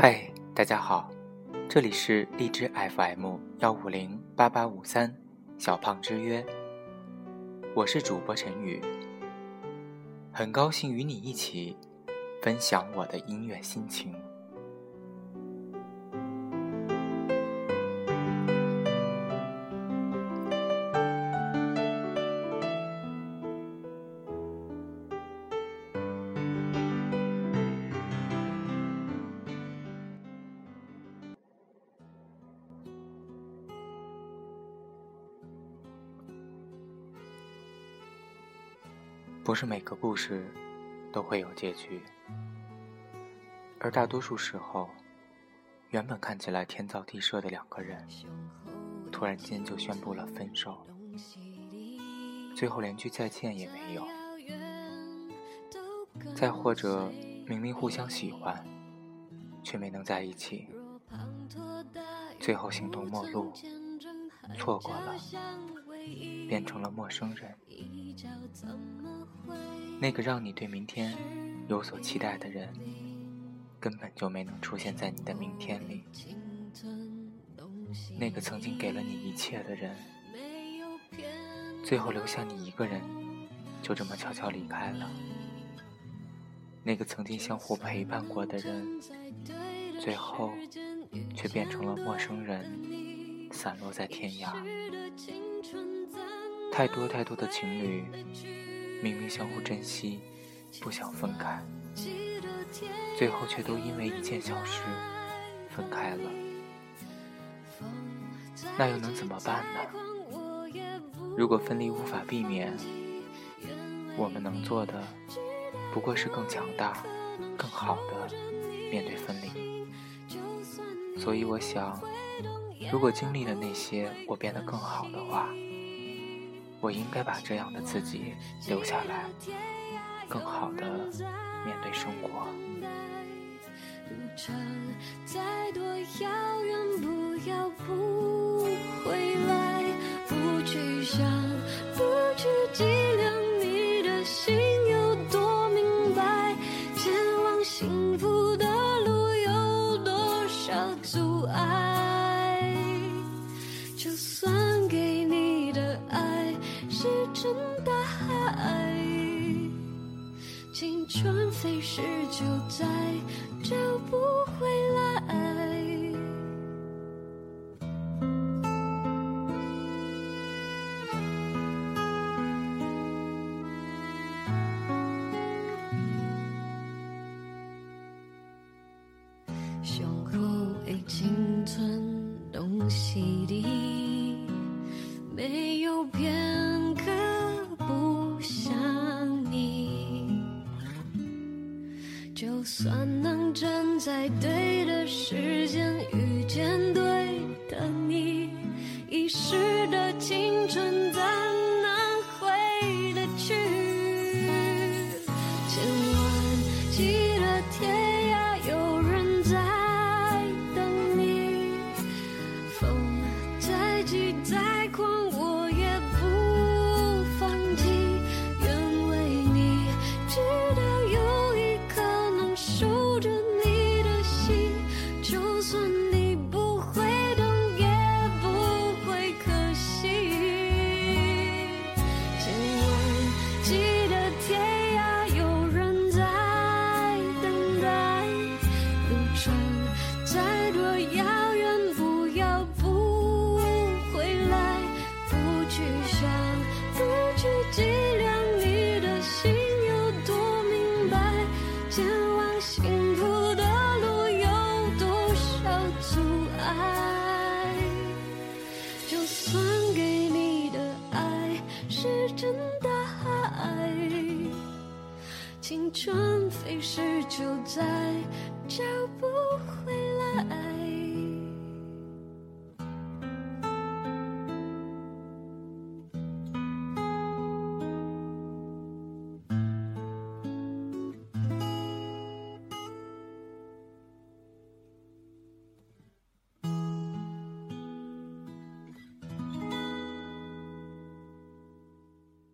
嗨大家好，这里是荔枝 FM 幺五零八八五三小胖之约，我是主播陈宇，很高兴与你一起分享我的音乐心情。不是每个故事都会有结局，而大多数时候，原本看起来天造地设的两个人，突然间就宣布了分手，最后连句再见也没有。再或者，明明互相喜欢，却没能在一起，最后形同陌路，错过了，变成了陌生人。那个让你对明天有所期待的人，根本就没能出现在你的明天里。那个曾经给了你一切的人，最后留下你一个人，就这么悄悄离开了。那个曾经相互陪伴过的人，最后却变成了陌生人，散落在天涯。太多太多的情侣，明明相互珍惜，不想分开，最后却都因为一件小事分开了。那又能怎么办呢？如果分离无法避免，我们能做的不过是更强大、更好的面对分离。所以我想，如果经历了那些，我变得更好的话。我应该把这样的自己留下来，更好的面对生活。飞逝就再找不回来。算能站在对的时间遇见对青春飞逝就再找不回来。